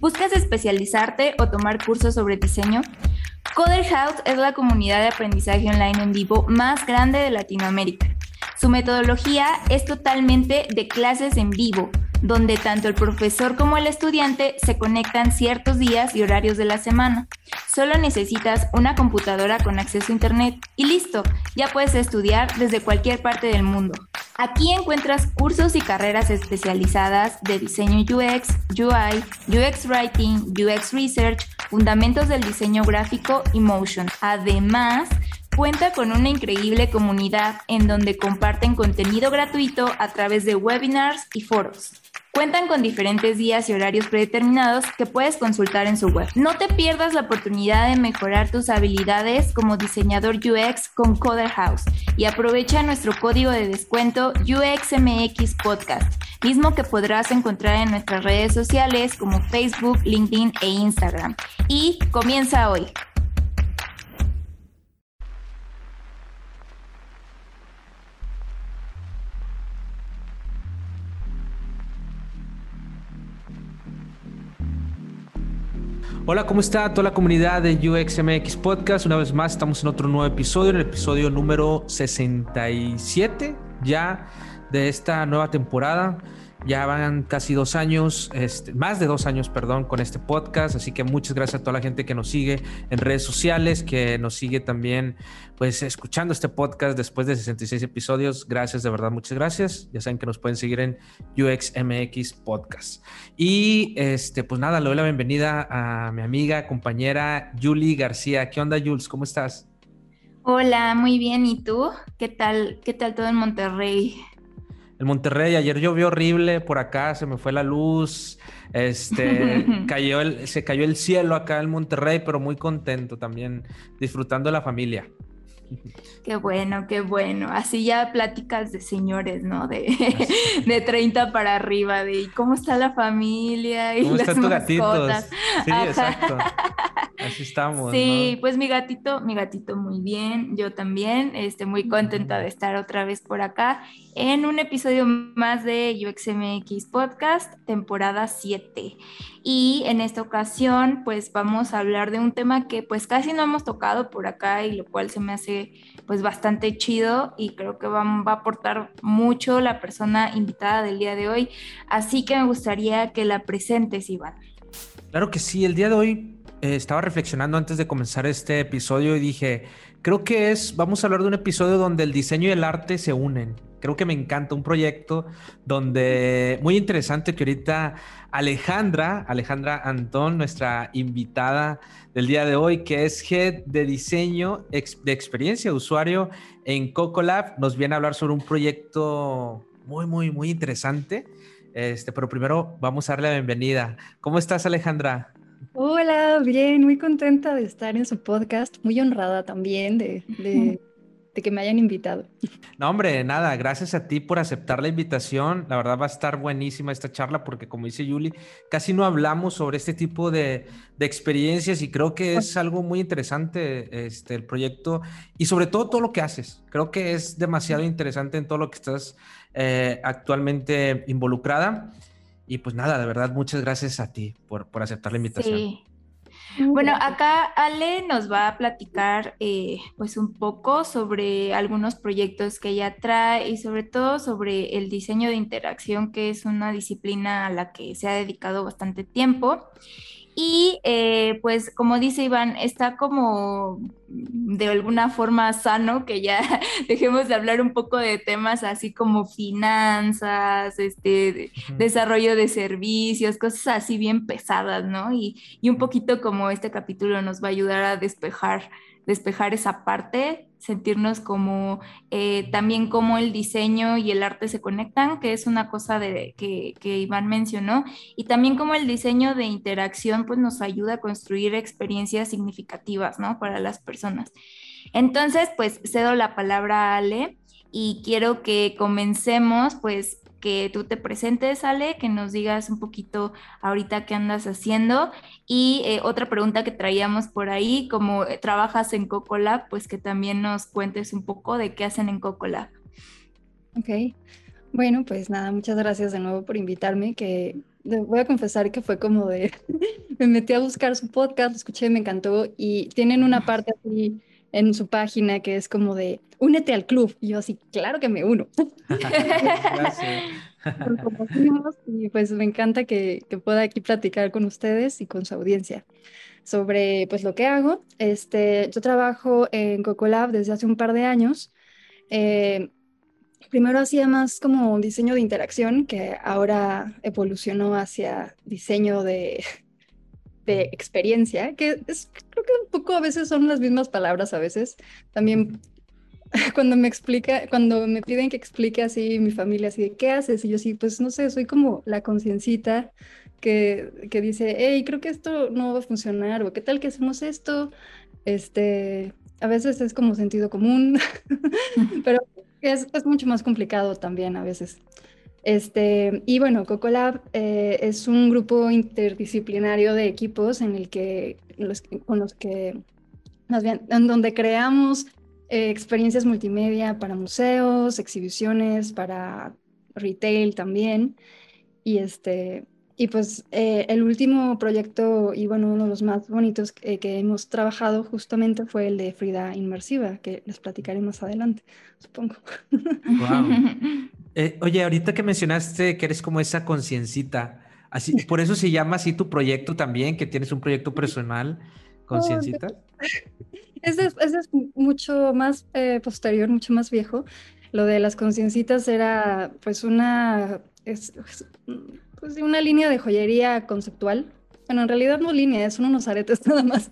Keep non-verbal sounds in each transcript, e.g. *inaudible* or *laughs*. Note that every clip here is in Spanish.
¿Buscas especializarte o tomar cursos sobre diseño? Coder House es la comunidad de aprendizaje online en vivo más grande de Latinoamérica. Su metodología es totalmente de clases en vivo, donde tanto el profesor como el estudiante se conectan ciertos días y horarios de la semana. Solo necesitas una computadora con acceso a Internet y listo, ya puedes estudiar desde cualquier parte del mundo. Aquí encuentras cursos y carreras especializadas de diseño UX, UI, UX Writing, UX Research, fundamentos del diseño gráfico y motion. Además, cuenta con una increíble comunidad en donde comparten contenido gratuito a través de webinars y foros. Cuentan con diferentes días y horarios predeterminados que puedes consultar en su web. No te pierdas la oportunidad de mejorar tus habilidades como diseñador UX con Coder House y aprovecha nuestro código de descuento UXMX Podcast, mismo que podrás encontrar en nuestras redes sociales como Facebook, LinkedIn e Instagram. Y comienza hoy. Hola, ¿cómo está toda la comunidad de UXMX Podcast? Una vez más estamos en otro nuevo episodio, en el episodio número 67 ya de esta nueva temporada. Ya van casi dos años, este, más de dos años, perdón, con este podcast. Así que muchas gracias a toda la gente que nos sigue en redes sociales, que nos sigue también, pues, escuchando este podcast después de 66 episodios. Gracias, de verdad, muchas gracias. Ya saben que nos pueden seguir en UXMX Podcast. Y, este, pues nada, le doy la bienvenida a mi amiga, compañera Julie García. ¿Qué onda, Jules? ¿Cómo estás? Hola, muy bien. ¿Y tú? ¿Qué tal? ¿Qué tal todo en Monterrey? El Monterrey, ayer llovió horrible por acá, se me fue la luz, este, *laughs* cayó el, se cayó el cielo acá en Monterrey, pero muy contento también, disfrutando de la familia. *laughs* Qué bueno, qué bueno. Así ya pláticas de señores, ¿no? De, *laughs* de 30 para arriba, de cómo está la familia y ¿Cómo las están tus mascotas. gatitos? Sí, Ajá. exacto. *laughs* Así estamos. Sí, ¿no? pues mi gatito, mi gatito muy bien, yo también, este, muy contenta de estar otra vez por acá en un episodio más de UXMX Podcast, temporada 7. Y en esta ocasión, pues vamos a hablar de un tema que pues casi no hemos tocado por acá y lo cual se me hace pues bastante chido y creo que va, va a aportar mucho la persona invitada del día de hoy. Así que me gustaría que la presentes, Iván. Claro que sí, el día de hoy eh, estaba reflexionando antes de comenzar este episodio y dije, creo que es, vamos a hablar de un episodio donde el diseño y el arte se unen. Creo que me encanta un proyecto donde, muy interesante que ahorita Alejandra, Alejandra Antón, nuestra invitada del día de hoy, que es Head de Diseño de Experiencia de Usuario en Cocolab, nos viene a hablar sobre un proyecto muy, muy, muy interesante. Este, pero primero vamos a darle la bienvenida. ¿Cómo estás, Alejandra? Hola, bien, muy contenta de estar en su podcast, muy honrada también de, de- *laughs* de que me hayan invitado. *laughs* No, hombre, nada, gracias a ti por aceptar la invitación. La verdad va a estar buenísima esta charla porque, como dice Yuli, casi no hablamos sobre este tipo de, de experiencias y creo que es algo muy interesante este, el proyecto y sobre todo todo lo que haces. Creo que es demasiado interesante en todo lo que estás eh, actualmente involucrada. Y pues nada, de verdad, muchas gracias a ti por, por aceptar la invitación. Sí. Bueno, acá Ale nos va a platicar eh, pues un poco sobre algunos proyectos que ella trae y sobre todo sobre el diseño de interacción, que es una disciplina a la que se ha dedicado bastante tiempo. Y eh, pues como dice Iván, está como de alguna forma sano que ya *laughs* dejemos de hablar un poco de temas así como finanzas, este, desarrollo de servicios, cosas así bien pesadas, ¿no? Y, y un poquito como este capítulo nos va a ayudar a despejar, despejar esa parte, sentirnos como eh, también como el diseño y el arte se conectan, que es una cosa de, que, que Iván mencionó, y también como el diseño de interacción pues nos ayuda a construir experiencias significativas, ¿no? Para las personas. Entonces, pues cedo la palabra a Ale y quiero que comencemos pues que tú te presentes, Ale, que nos digas un poquito ahorita qué andas haciendo. Y eh, otra pregunta que traíamos por ahí, como eh, trabajas en Cocolab, pues que también nos cuentes un poco de qué hacen en Cocolab. Ok, bueno, pues nada, muchas gracias de nuevo por invitarme, que voy a confesar que fue como de, *laughs* me metí a buscar su podcast, lo escuché, me encantó y tienen una parte así en su página que es como de, únete al club. Y yo así, claro que me uno. *laughs* y pues me encanta que, que, pueda aquí platicar con ustedes y con su audiencia sobre pues lo que hago. Este, yo trabajo en Cocolab desde hace un par de años. Eh, primero hacía más como diseño de interacción, que ahora evolucionó hacia diseño de, de experiencia, que es, creo que un poco a veces son las mismas palabras a veces. También *laughs* cuando me explica, cuando me piden que explique así mi familia, así de qué haces, y yo sí, pues no sé, soy como la conciencita que, que, dice, hey, creo que esto no va a funcionar, o qué tal que hacemos esto, este, a veces es como sentido común, *laughs* pero es, es, mucho más complicado también a veces. Este, y bueno, Cocolab eh, es un grupo interdisciplinario de equipos en el que, los, con los que, más bien, en donde creamos eh, experiencias multimedia para museos, exhibiciones, para retail también. Y, este, y pues eh, el último proyecto y bueno, uno de los más bonitos que, que hemos trabajado justamente fue el de Frida Inmersiva, que les platicaré más adelante, supongo. Wow. *laughs* Eh, oye, ahorita que mencionaste que eres como esa conciencita, así, por eso se llama así tu proyecto también, que tienes un proyecto personal, conciencita. ese, *laughs* es, es, mucho más eh, posterior, mucho más viejo. Lo de las conciencitas era pues una, es, pues, una línea de joyería conceptual. Bueno, en realidad no línea, son unos aretes *laughs* nada más.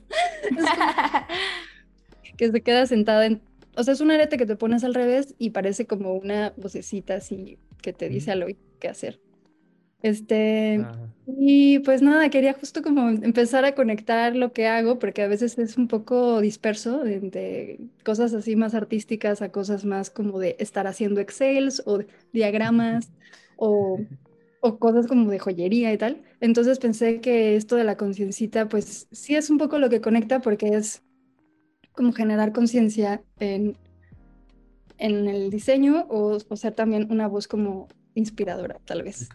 *laughs* que se queda sentada en o sea, es un arete que te pones al revés y parece como una vocecita así que te dice al oído qué hacer. Este, y pues nada, quería justo como empezar a conectar lo que hago, porque a veces es un poco disperso de, cosas así más artísticas a cosas más como de estar haciendo excels o diagramas o, o cosas como de joyería y tal. Entonces pensé que esto de la conciencita, pues sí es un poco lo que conecta porque es como generar conciencia en, en el diseño o, ser también una voz como inspiradora, tal vez.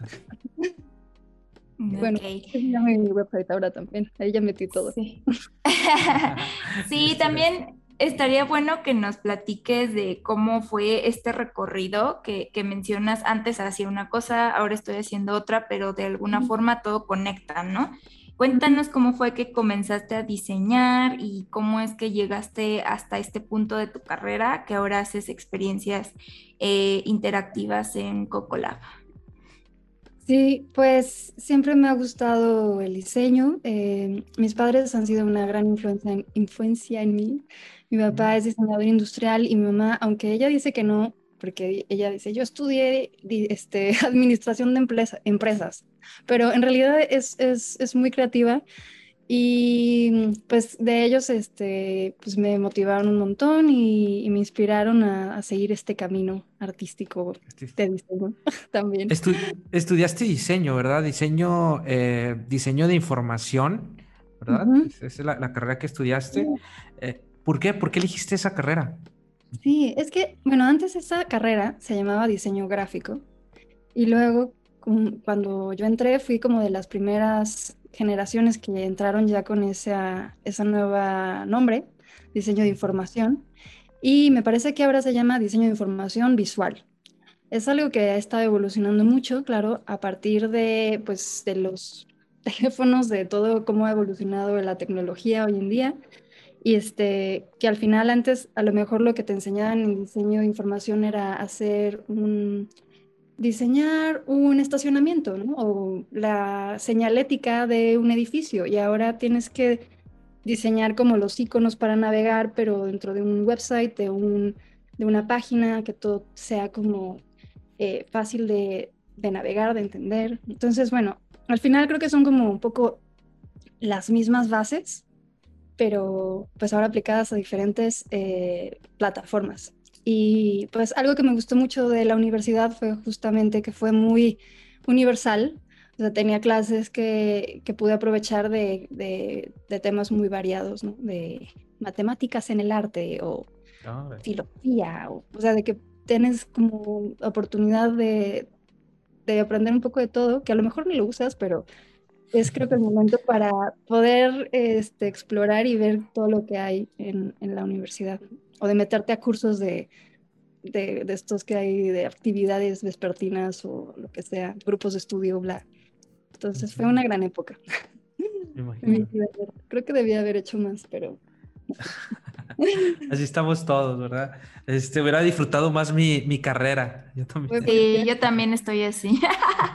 Bueno, ya mi website ahora también, ahí ya metí todo. Sí, *laughs* sí también estaría bueno que nos platiques de cómo fue este recorrido que, que, mencionas antes hacía una cosa, ahora estoy haciendo otra, pero de alguna forma todo conecta, ¿no? Cuéntanos cómo fue que comenzaste a diseñar y cómo es que llegaste hasta este punto de tu carrera que ahora haces experiencias eh, interactivas en Cocolab. Sí, pues siempre me ha gustado el diseño. Eh, mis padres han sido una gran influencia en, influencia en mí. Mi papá es diseñador industrial y mi mamá, aunque ella dice que no, porque ella dice, yo estudié este, *laughs* administración de empresas, pero en realidad es, es, es, muy creativa y pues de ellos este, pues me motivaron un montón y, me inspiraron a, seguir este camino artístico de diseño *laughs* también. estudiaste diseño, ¿verdad? Diseño, eh, diseño de información, ¿verdad? Esa es la, carrera que estudiaste. Eh, ¿Por qué? ¿Por qué elegiste esa carrera? Sí, es que, bueno, antes esa carrera se llamaba diseño gráfico y luego cuando yo entré fui como de las primeras generaciones que entraron ya con esa, esa nueva nombre, diseño de información, y me parece que ahora se llama diseño de información visual. Es algo que ha estado evolucionando mucho, claro, a partir de, pues, de los *laughs* teléfonos, de todo cómo ha evolucionado la tecnología hoy en día y este, que al final antes a lo mejor lo que te enseñaban en diseño de información era hacer un, diseñar un estacionamiento, ¿no? O la señalética de un edificio y ahora tienes que diseñar como los iconos para navegar, pero dentro de un website, de, un, de una página, que todo sea como eh, fácil de, de navegar, de entender. Entonces, bueno, al final creo que son como un poco las mismas bases, pero pues ahora aplicadas a diferentes eh, plataformas. Y pues algo que me gustó mucho de la universidad fue justamente que fue muy universal. O sea, tenía clases que, que pude aprovechar de, de, temas muy variados, ¿no? De matemáticas en el arte o filosofía, o, o sea, de que tienes como oportunidad de, de aprender un poco de todo, que a lo mejor ni lo usas, pero es creo que el momento para poder este, explorar y ver todo lo que hay en, en la universidad o de meterte a cursos de, de, de, estos que hay de actividades vespertinas o lo que sea, grupos de estudio, bla. Entonces fue una gran época. *laughs* Creo que debía haber hecho más, pero... *laughs* Así estamos todos, ¿verdad? Este, hubiera disfrutado más mi, mi carrera. Yo también. Sí, yo también estoy así.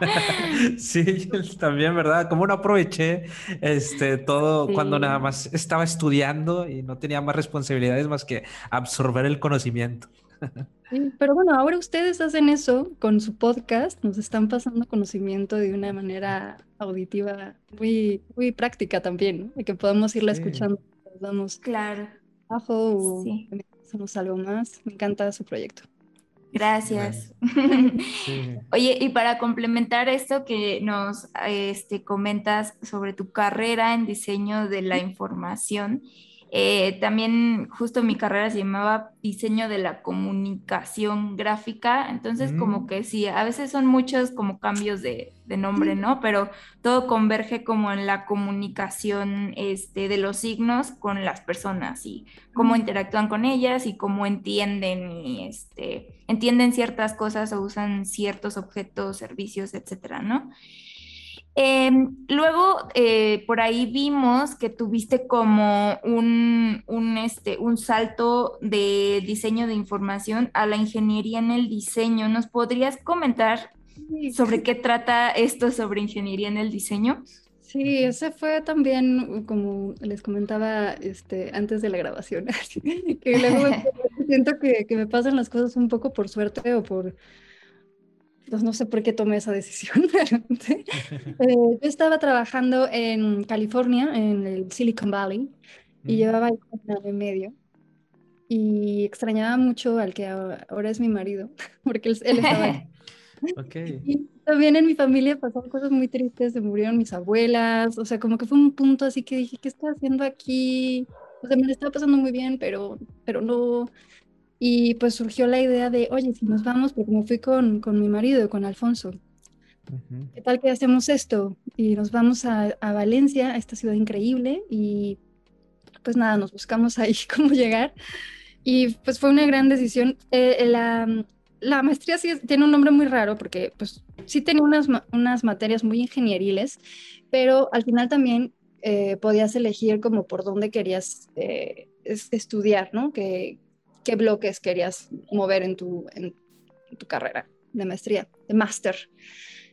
*laughs* sí, también, ¿verdad? Como no aproveché este, todo cuando nada más estaba estudiando y no tenía más responsabilidades más que absorber el conocimiento. pero bueno, ahora ustedes hacen eso con su podcast, nos están pasando conocimiento de una manera auditiva muy, muy práctica también, ¿no? que podamos irla escuchando. Vamos claro. Abajo sí. hacemos algo más. Me encanta su proyecto. Gracias. *laughs* Oye, y para complementar esto que nos este, comentas sobre tu carrera en diseño de la información, eh, también justo mi carrera se llamaba diseño de la comunicación gráfica, entonces como mm. que sí, a veces son muchos como cambios de, de, nombre, ¿no? Pero todo converge como en la comunicación este, de los signos con las personas y cómo mm. interactúan con ellas y cómo entienden y este, entienden ciertas cosas o usan ciertos objetos, servicios, etcétera, ¿no? Em, luego, eh, por ahí vimos que tuviste como un, un, este, un salto de diseño de información a la ingeniería en el diseño. ¿Nos podrías comentar sobre qué trata esto sobre ingeniería en el diseño? Sí, ese fue también, como les comentaba este, antes de la grabación, *laughs* que luego *laughs* siento que, que me pasan las cosas un poco por suerte o por pues no sé por qué tomé esa decisión. *laughs* Eh, yo estaba trabajando en California, en el Silicon Valley, y llevaba ahí un año y medio. Y extrañaba mucho al que ahora es mi marido, *laughs* porque él, estaba ahí. *laughs* okay. Y también en mi familia pasaron cosas muy tristes, se murieron mis abuelas, o sea, como que fue un punto así que dije, ¿qué está haciendo aquí? O sea, me lo estaba pasando muy bien, pero, pero no, y pues surgió la idea de, oye, si nos vamos, porque me fui con, con mi marido, con Alfonso, ¿qué tal que hacemos esto? Y nos vamos a, a, Valencia, a esta ciudad increíble, y pues nada, nos buscamos ahí *laughs* cómo llegar. Y pues fue una gran decisión. Eh, la, la, maestría sí tiene un nombre muy raro porque pues sí tenía unas, unas materias muy ingenieriles, pero al final también eh, podías elegir como por dónde querías eh, estudiar, ¿no? Que, qué bloques querías mover en tu, en, tu carrera de maestría, de máster.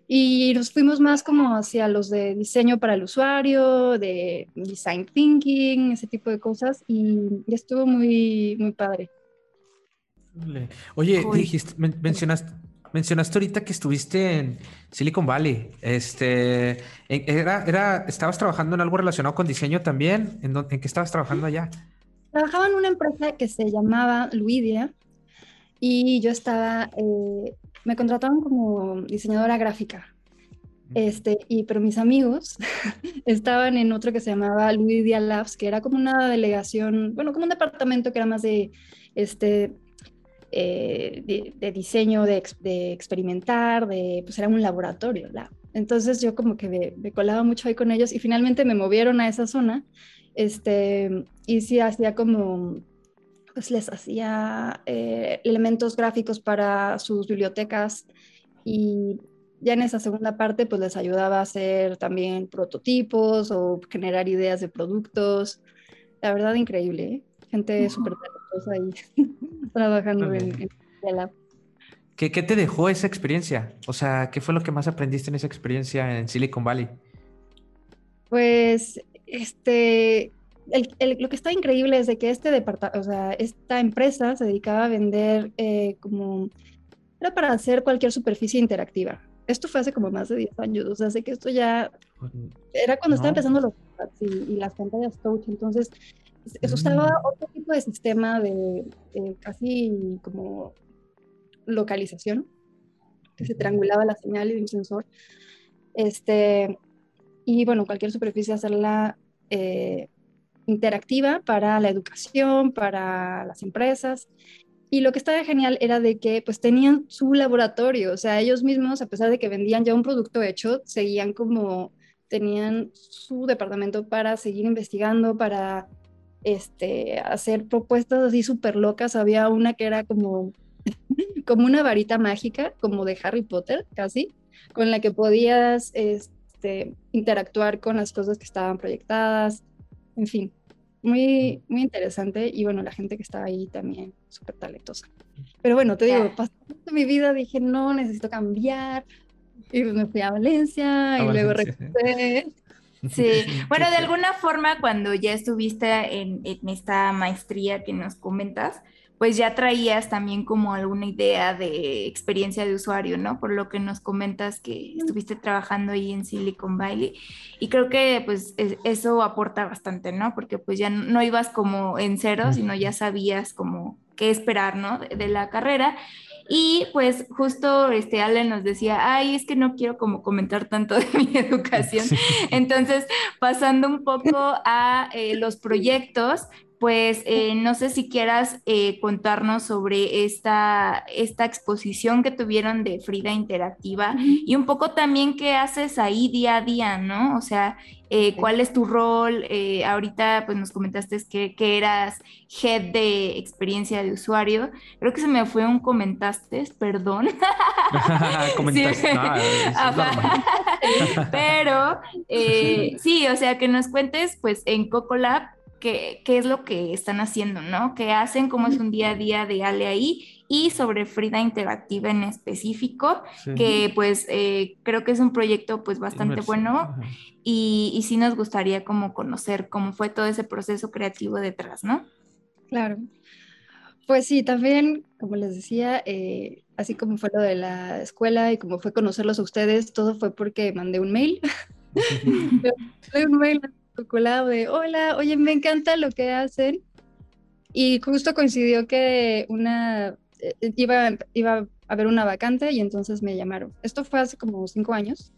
Y nos fuimos más como hacia los de diseño para el usuario, de design thinking, ese tipo de cosas, y, estuvo muy, muy padre. Oye, dijiste, mencionaste, mencionaste ahorita que estuviste en Silicon Valley. Este, era, era, ¿Estabas trabajando en algo relacionado con diseño también? ¿En, en qué estabas trabajando allá? Trabajaba en una empresa que se llamaba Luidia y yo estaba, eh, me contrataron como diseñadora gráfica. Este, y, pero mis amigos *laughs* estaban en otro que se llamaba Luidia Labs, que era como una delegación, bueno, como un departamento que era más de, este, eh, de, diseño, de, de, experimentar, de, pues era un laboratorio. Entonces yo como que me, me, colaba mucho ahí con ellos y finalmente me movieron a esa zona este, y sí hacía como, pues les hacía eh, elementos gráficos para sus bibliotecas y ya en esa segunda parte pues les ayudaba a hacer también prototipos o generar ideas de productos. La verdad increíble, ¿eh? gente súper talentosa ahí *laughs* trabajando en, en la ¿Qué, ¿Qué, te dejó esa experiencia? O sea, ¿qué fue lo que más aprendiste en esa experiencia en Silicon Valley? Pues este, lo que está increíble es de que este departamento, o sea, esta empresa se dedicaba a vender eh, como, era para hacer cualquier superficie interactiva. Esto fue hace como más de 10 años, o sea, sé que esto ya era cuando estaba empezando los y, las pantallas touch, entonces eso usaba mm. otro tipo de sistema de, casi como localización, que se triangulaba la señal y un sensor. Este, y bueno, cualquier superficie hacerla eh, interactiva para la educación, para las empresas. y lo que estaba genial era de que pues tenían su laboratorio, o sea, ellos mismos, a pesar de que vendían ya un producto hecho, seguían como, tenían su departamento para seguir investigando, para este, hacer propuestas así súper locas. Había una que era como, *laughs* como una varita mágica, como de Harry Potter, casi, con la que podías este, interactuar con las cosas que estaban proyectadas, en fin, muy, muy interesante y bueno, la gente que estaba ahí también súper talentosa. Pero bueno, te digo, pasando mi vida dije, no, necesito cambiar. Y me fui a Valencia y luego regresé. *laughs* Sí, bueno, de alguna forma cuando ya estuviste en, en, esta maestría que nos comentas, pues ya traías también como alguna idea de experiencia de usuario, ¿no? Por lo que nos comentas que estuviste trabajando ahí en Silicon Valley y creo que pues eso aporta bastante, ¿no? Porque pues ya no ibas como en cero, sino ya sabías como qué esperar, ¿no? De, la carrera. Y pues justo este Allen nos decía, ay, es que no quiero como comentar tanto de mi *laughs* educación. Entonces, pasando un poco a eh, los proyectos, pues eh, no sé si quieras eh, contarnos sobre esta, esta exposición que tuvieron de Frida Interactiva y un poco también qué haces ahí día a día, ¿no? O sea, eh, cuál es tu rol. ahorita pues nos comentaste que, que, eras head de experiencia de usuario. Creo que se me fue un comentaste, perdón. *laughs* comentaste. *laughs* Pero sí, o sea, que nos cuentes pues en Coco Lab qué, es lo que están haciendo, ¿no? ¿Qué hacen? ¿Cómo es un día a día de Ale ahí? Y sobre Frida Interactiva en específico, que pues eh, creo que es un proyecto pues bastante bueno y, y, sí nos gustaría como conocer cómo fue todo ese proceso creativo detrás, ¿no? Claro. Pues sí, también, como les decía, eh, así como fue lo de la escuela y como fue conocerlos a ustedes, todo fue porque mandé un mail. *laughs* *laughs* mandé un mail de, hola, oye, me encanta lo que hacen. Y justo coincidió que una, eh, iba, iba a haber una vacante y entonces me llamaron. Esto fue hace como cinco años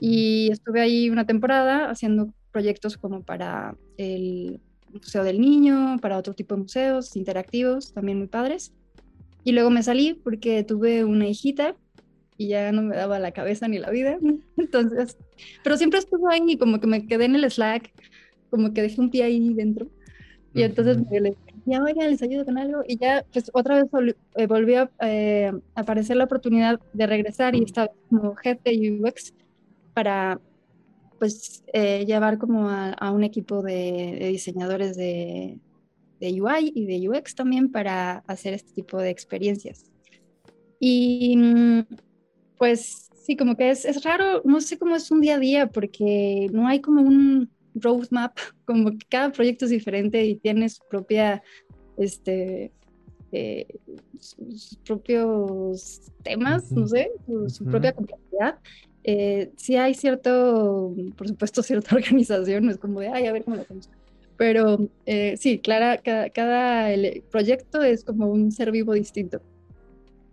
y estuve ahí una temporada haciendo proyectos como para el Museo del Niño, para otro tipo de museos interactivos, también muy padres. Y luego me salí porque tuve una hijita y ya no me daba la cabeza ni la vida. Entonces, pero siempre estuvo ahí y como que me quedé en el Slack, como que dejé un pie ahí dentro. Y entonces me le decía, oigan, les ayudo con algo. Y ya, pues otra vez eh, volvió a eh, aparecer la oportunidad de regresar y estaba como jefe de UX para, pues, eh, llevar como a, un equipo de, de diseñadores de, de UI y de UX también para hacer este tipo de experiencias. Y mm, pues sí, como que es, es raro, no sé cómo es un día a día, porque no hay como un roadmap, *laughs* como que cada proyecto es diferente y tiene su propia, este, eh, sus propios temas, no sé, su, propia complejidad. Eh, sí hay cierto, por supuesto, *laughs* cierta organización, es como de, ay, a ver cómo lo hacemos. Pero eh, sí, Clara, cada, cada proyecto es como un ser vivo distinto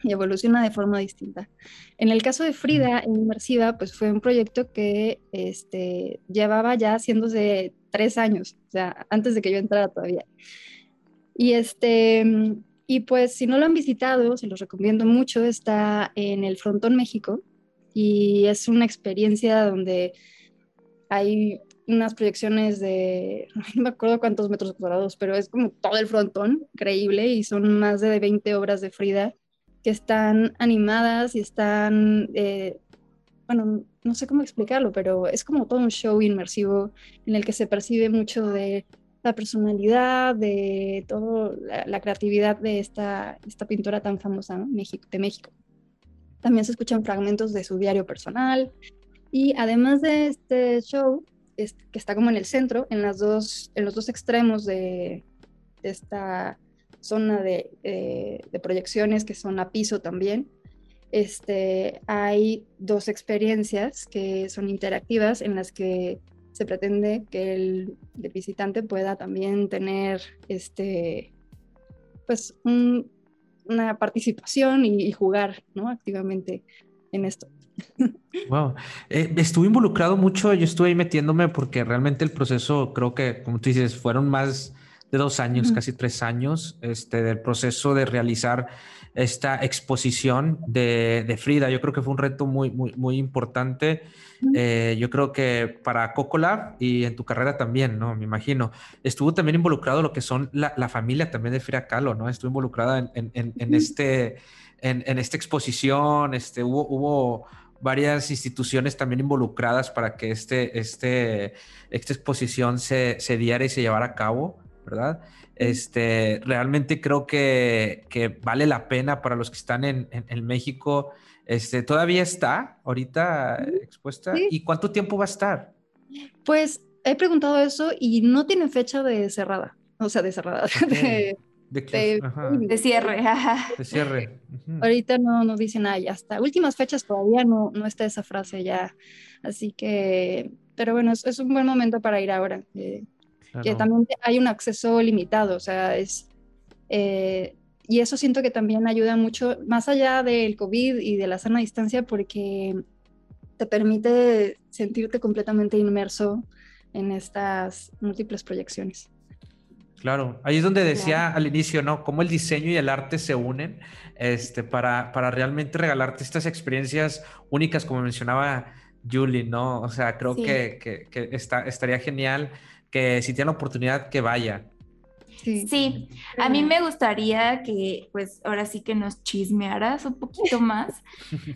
y evoluciona de forma distinta. En el caso de Frida, en Inmersiva, pues fue un proyecto que este, llevaba ya haciéndose tres años, o sea, antes de que yo entrara todavía. Y, este, y pues si no lo han visitado, se los recomiendo mucho, está en el Frontón México y es una experiencia donde hay unas proyecciones de, *laughs* no me acuerdo cuántos metros cuadrados, pero es como todo el frontón, increíble, y son más de 20 obras de Frida que están animadas y están, eh, bueno, no sé cómo explicarlo, pero es como todo un show inmersivo en el que se percibe mucho de la personalidad, de toda la, creatividad de esta, esta pintora tan famosa México, de México. También se escuchan fragmentos de su diario personal y además de este show, que está como en el centro, en, las dos, en los dos extremos de, de esta zona de, proyecciones que son a piso también. Este, hay dos experiencias que son interactivas en las que se pretende que el, visitante pueda también tener este, pues, una participación y, jugar ¿no? activamente en esto. *laughs* Wow. Eh, estuve involucrado mucho, yo estuve ahí metiéndome porque realmente el proceso, creo que, como tú dices, fueron más de dos años, casi tres años, este, del proceso de realizar esta exposición de, Frida. Yo creo que fue un reto muy, muy, muy importante. Eh, yo creo que para Cocolab y en tu carrera también, ¿no? Me imagino. Estuvo también involucrado lo que son la, familia también de Frida Kahlo, ¿no? Estuvo involucrada en, en, este, en, esta exposición, este, hubo, hubo varias instituciones también involucradas para que este, este, esta exposición se, se diera y se llevara a cabo, ¿verdad? Este, realmente creo que, vale la pena para los que están en, México. Este, ¿Todavía está ahorita expuesta? ¿Y cuánto tiempo va a estar? Pues he preguntado eso y no tiene fecha de cerrada, o sea, de cerrada, de, cierre. De cierre. Ahorita no nos dicen, ay, hasta últimas fechas todavía no, no está esa frase ya. Así que, pero bueno, es, un buen momento para ir ahora. Eh, que también hay un acceso limitado, o sea, es... Eh, y eso siento que también ayuda mucho, más allá del COVID y de la sana distancia, porque te permite sentirte completamente inmerso en estas múltiples proyecciones. Claro, ahí es donde decía al inicio, ¿no? Cómo el diseño y el arte se unen este, para, para realmente regalarte estas experiencias únicas, como mencionaba Julie, ¿no? O sea, creo que, que, que está, estaría genial que si tiene la oportunidad que vaya. Sí. a mí me gustaría que, pues, ahora sí que nos chismearas un poquito *laughs* más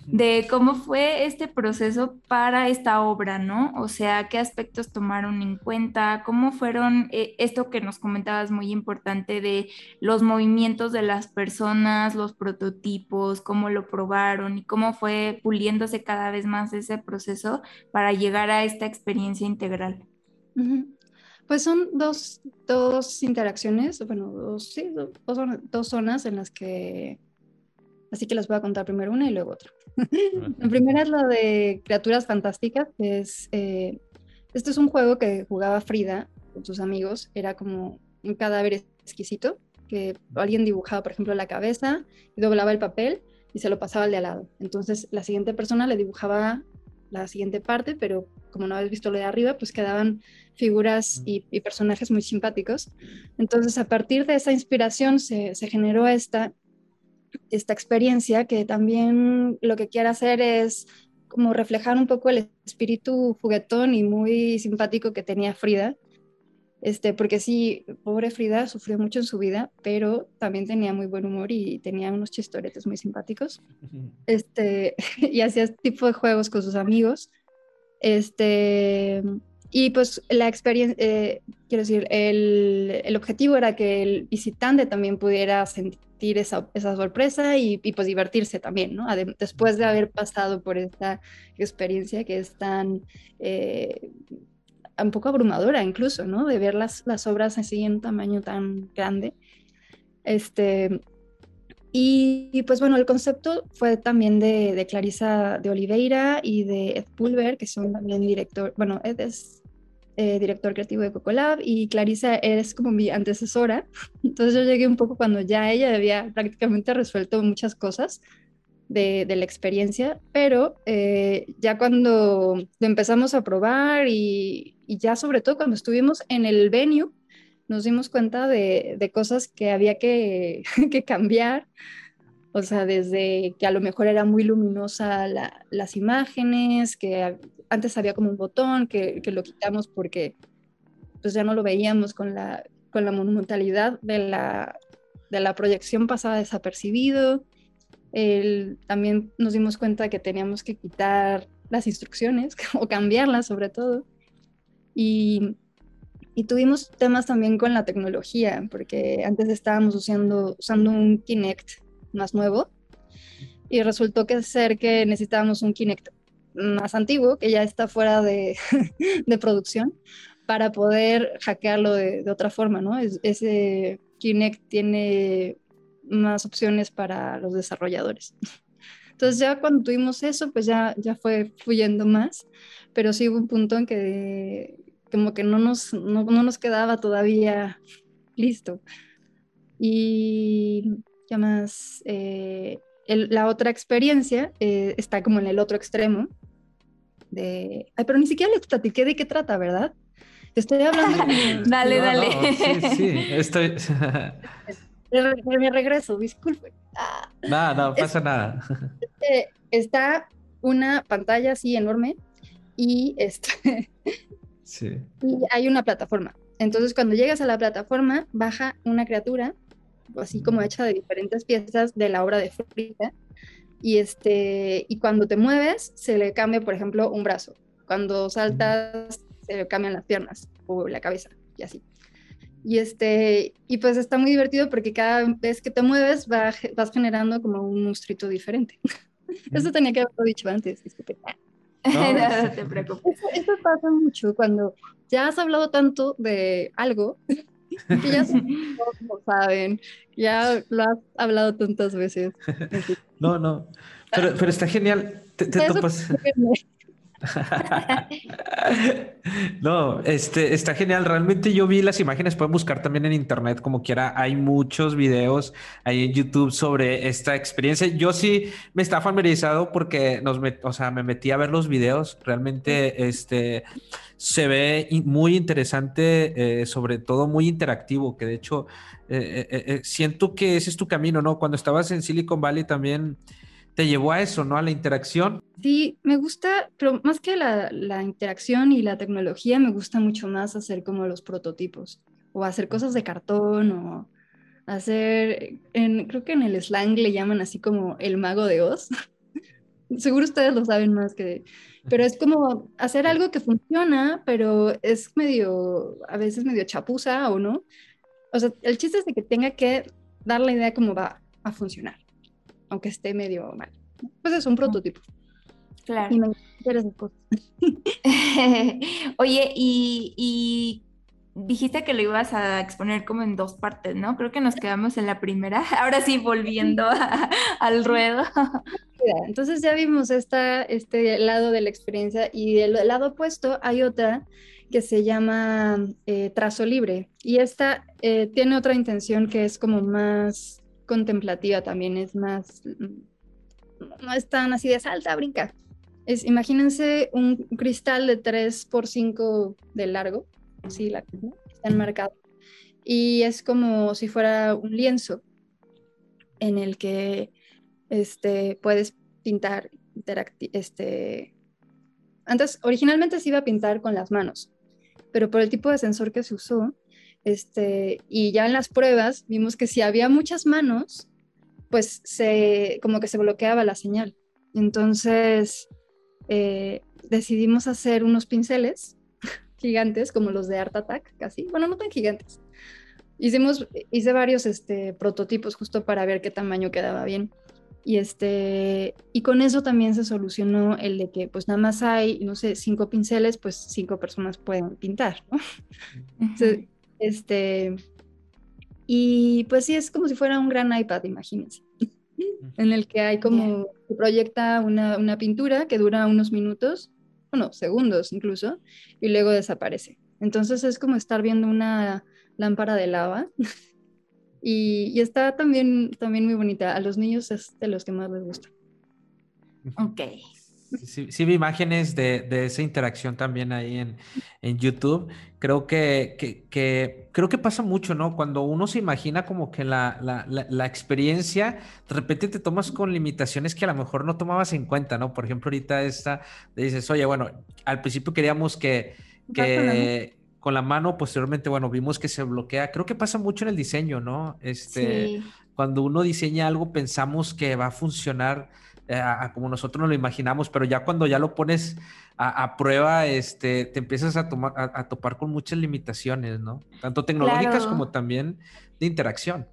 de cómo fue este proceso para esta obra, ¿no? O sea, qué aspectos tomaron en cuenta, cómo fueron eh, esto que nos comentabas muy importante de los movimientos de las personas, los prototipos, cómo lo probaron y cómo fue puliéndose cada vez más ese proceso para llegar a esta experiencia integral. Pues son dos, dos interacciones, bueno, dos, sí, dos, zonas en las que... Así que les voy a contar primero una y luego otra. *laughs* la primera es la de criaturas fantásticas, que es... Eh, este es un juego que jugaba Frida con sus amigos, era como un cadáver exquisito, que alguien dibujaba, por ejemplo, la cabeza y doblaba el papel y se lo pasaba al de al lado. Entonces la siguiente persona le dibujaba la siguiente parte, pero como no habéis visto lo de arriba, pues quedaban figuras y, personajes muy simpáticos. Entonces, a partir de esa inspiración se, generó esta, esta experiencia que también lo que quiere hacer es como reflejar un poco el espíritu juguetón y muy simpático que tenía Frida. Este, porque sí, pobre Frida sufrió mucho en su vida, pero también tenía muy buen humor y tenía unos chistoretes muy simpáticos. *laughs* Este, *laughs* y hacía este tipo de juegos con sus amigos. Este, y pues la experiencia, eh, quiero decir, el, el, objetivo era que el visitante también pudiera sentir esa, esa sorpresa y, y, pues divertirse también, ¿no? después de haber pasado por esta experiencia que es tan, eh, un poco abrumadora incluso, ¿no? De ver las, las obras así en tamaño tan grande. Este, y, pues bueno, el concepto fue también de, de, Clarisa de Oliveira y de Ed Pulver, que son también director, bueno, Ed es eh, director creativo de Cocolab y Clarisa es como mi antecesora. *laughs* Entonces yo llegué un poco cuando ya ella había prácticamente resuelto muchas cosas de, de la experiencia, pero eh, ya cuando lo empezamos a probar y, y, ya sobre todo cuando estuvimos en el venue, nos dimos cuenta de, de cosas que había que, *laughs* que, cambiar. O sea, desde que a lo mejor era muy luminosa las imágenes, que antes había como un botón que, que, lo quitamos porque pues ya no lo veíamos con la, con la monumentalidad de la, de la proyección pasaba desapercibido. El, también nos dimos cuenta que teníamos que quitar las instrucciones *laughs* o cambiarlas sobre todo. Y y tuvimos temas también con la tecnología, porque antes estábamos usando, usando un Kinect más nuevo y resultó que ser que necesitábamos un Kinect más antiguo, que ya está fuera de, *laughs* de producción, para poder hackearlo de, de otra forma, ¿no? Es, ese Kinect tiene más opciones para los desarrolladores. Entonces ya cuando tuvimos eso, pues ya, ya fue fluyendo más, pero sí hubo un punto en que como que no nos, no, nos quedaba todavía listo. Y ya más, eh, la otra experiencia eh, está como en el otro extremo. De, ay, pero ni siquiera les platiqué de qué trata, ¿verdad? Te estoy hablando. *laughs* dale, dale. sí, sí, estoy. *laughs* me regreso, disculpe. Ah. No, no, pasa nada. Eh, está una pantalla así enorme y, este, *laughs* sí. y hay una plataforma. Entonces, cuando llegas a la plataforma, baja una criatura, así como hecha de diferentes piezas de la obra de Frida, y, este, y cuando te mueves, se le cambia, por ejemplo, un brazo. Cuando saltas, se le cambian las piernas o la cabeza, y así. Y, este, y pues está muy divertido porque cada vez que te mueves vas generando como un monstruito diferente. *laughs* Eso tenía que haberlo dicho antes. No, *laughs* no, te preocupes. Eso, pasa mucho cuando ya has hablado tanto de algo *laughs* que ya lo saben, ya lo has hablado tantas veces. *laughs* No, no, pero, pero está genial. Te, te topas... *laughs* no, este está genial. Realmente yo vi las imágenes, pueden buscar también en internet, como quiera. Hay muchos videos ahí en YouTube sobre esta experiencia. Yo sí me está familiarizado porque nos o sea, me metí a ver los videos. Realmente este se ve muy interesante, eh, sobre todo muy interactivo, que de hecho eh, eh, siento que ese es tu camino, ¿no? Cuando estabas en Silicon Valley también te llevó a eso, ¿no? A la interacción. Sí, me gusta, pero más que la, la, interacción y la tecnología, me gusta mucho más hacer como los prototipos o hacer cosas de cartón o hacer, en, creo que en el slang le llaman así como el mago de Oz. *laughs* Seguro ustedes lo saben más que, pero es como hacer algo que funciona, pero es medio, a veces medio chapuza o no. O sea, el chiste es de que tenga que dar la idea cómo va a funcionar aunque esté medio mal. Pues es un prototipo. Claro. Y me interesan cosas. *laughs* Oye, y, y, dijiste que lo ibas a exponer como en dos partes, ¿no? Creo que nos quedamos en la primera. *laughs* Ahora sí, volviendo al ruedo. Entonces ya vimos esta, este lado de la experiencia y del lado opuesto hay otra que se llama eh, trazo libre y esta eh, tiene otra intención que es como más contemplativa también, es más, no es tan así de salta, brinca. Es, imagínense un cristal de 3 por 5 de largo, sí, la, está enmarcado, y es como si fuera un lienzo en el que este, puedes pintar este, antes, originalmente se iba a pintar con las manos, pero por el tipo de sensor que se usó, este, y ya en las pruebas vimos que si había muchas manos, pues se, como que se bloqueaba la señal. Entonces eh, decidimos hacer unos pinceles *laughs* gigantes como los de Art Attack, casi, bueno, no tan gigantes. Hicimos, hice varios este, prototipos justo para ver qué tamaño quedaba bien. Y, este, y con eso también se solucionó el de que pues nada más hay, no sé, cinco pinceles, pues cinco personas pueden pintar, ¿no? Este, y pues sí, es como si fuera un gran iPad, imagínense, *laughs* en el que hay como, se proyecta una, una, pintura que dura unos minutos, bueno, segundos incluso, y luego desaparece. Entonces es como estar viendo una lámpara de lava. *laughs* y, y, está también, también muy bonita. A los niños es de los que más les gusta. Ok. Sí, vi imágenes de, de, esa interacción también ahí en, en YouTube. Creo que, que, que, creo que pasa mucho, ¿no? Cuando uno se imagina como que la, la, la, experiencia, de repente te tomas con limitaciones que a lo mejor no tomabas en cuenta, ¿no? Por ejemplo, ahorita esta, dices, oye, bueno, al principio queríamos que, que con la mano, posteriormente, bueno, vimos que se bloquea. Creo que pasa mucho en el diseño, ¿no? Este, Cuando uno diseña algo, pensamos que va a funcionar eh, como nosotros nos lo imaginamos, pero ya cuando ya lo pones a, prueba, este, te empiezas a, tomar, a, topar con muchas limitaciones, ¿no? Tanto tecnológicas como también de interacción.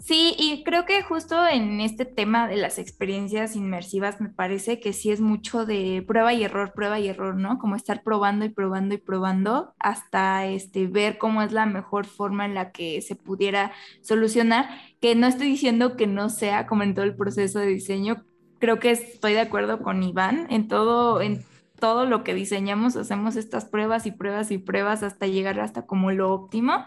Sí, y creo que justo en este tema de las experiencias inmersivas me parece que sí es mucho de prueba y error, prueba y error, ¿no? Como estar probando y probando y probando hasta este, ver cómo es la mejor forma en la que se pudiera solucionar, que no estoy diciendo que no sea como en todo el proceso de diseño, creo que estoy de acuerdo con Iván en todo, en todo lo que diseñamos, hacemos estas pruebas y pruebas y pruebas hasta llegar hasta como lo óptimo.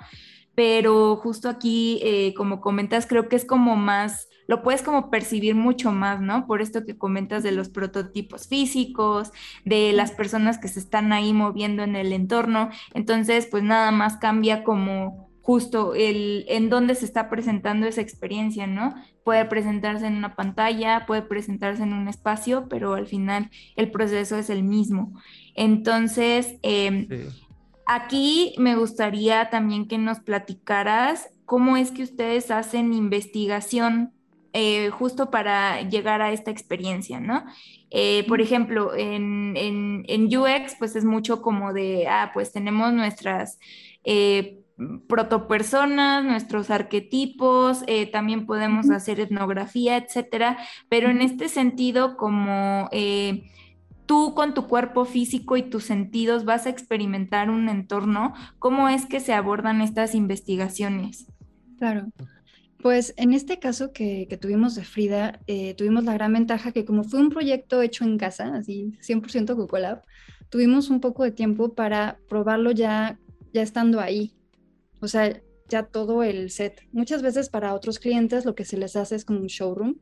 pero justo aquí, eh, como comentas, creo que es como más, lo puedes como percibir mucho más, ¿no? Por esto que comentas de los prototipos físicos, de las personas que se están ahí moviendo en el entorno, entonces pues nada más cambia como justo el en dónde se está presentando esa experiencia, ¿no? Puede presentarse en una pantalla, puede presentarse en un espacio, pero al final el proceso es el mismo. Entonces, em, aquí me gustaría también que nos platicaras cómo es que ustedes hacen investigación eh, justo para llegar a esta experiencia, ¿no? Eh, por ejemplo, en, en, en, UX, pues es mucho como de, ah, pues tenemos nuestras... Eh, protopersonas, nuestros arquetipos, eh, también podemos hacer etnografía, etcétera, pero en este sentido, como eh, tú con tu cuerpo físico y tus sentidos vas a experimentar un entorno, ¿cómo es que se abordan estas investigaciones? Claro. Pues en este caso que, tuvimos de Frida, eh, tuvimos la gran ventaja que como fue un proyecto hecho en casa, así 100% Cocolab, tuvimos un poco de tiempo para probarlo ya, ya estando ahí, o sea, ya todo el set. Muchas veces para otros clientes lo que se les hace es como un showroom.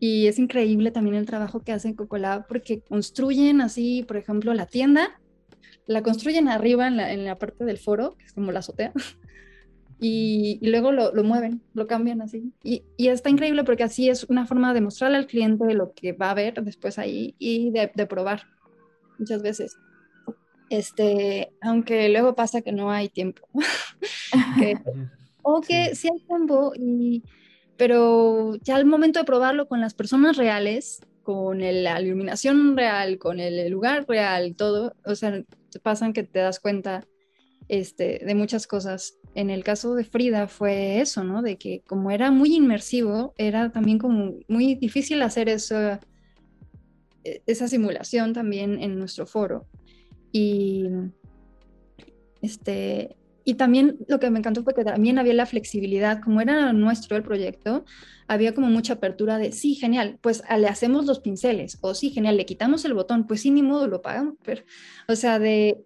Y es increíble también el trabajo que hacen Cocolab porque construyen así, por ejemplo, la tienda, la construyen arriba en la, parte del foro, que es como la azotea, *laughs* y, luego lo, mueven, lo cambian así. Y, está increíble porque así es una forma de mostrarle al cliente lo que va a ver después ahí y de, de probar muchas veces. Este, aunque luego pasa que no hay tiempo. *laughs* o que sí. hay tiempo, y, pero ya al momento de probarlo con las personas reales, con la iluminación real, con el lugar real, todo, o sea, pasan que te das cuenta este, de muchas cosas. En el caso de Frida fue eso, ¿no? De que como era muy inmersivo, era también como muy difícil hacer eso, e, esa simulación también en nuestro foro. Y, este, y también lo que me encantó fue que también había la flexibilidad, como era nuestro el proyecto, había como mucha apertura de, sí, genial, pues le hacemos los pinceles, o sí, genial, le quitamos el botón, pues sí, ni modo, lo pagamos, pero, o sea, de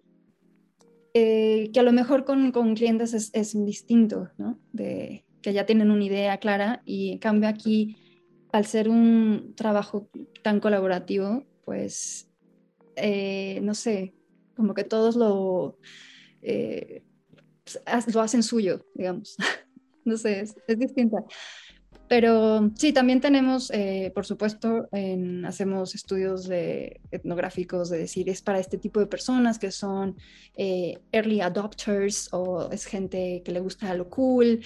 eh, que a lo mejor con, con clientes es, es, distinto, ¿no? De que ya tienen una idea clara y en cambio aquí, al ser un trabajo tan colaborativo, pues, eh, no sé, como que todos lo, eh, pues, lo hacen suyo, digamos. *laughs* no sé, es, es, distinta. Pero sí, también tenemos, eh, por supuesto, en, hacemos estudios de, etnográficos de decir, es para este tipo de personas que son eh, early adopters o es gente que le gusta lo cool,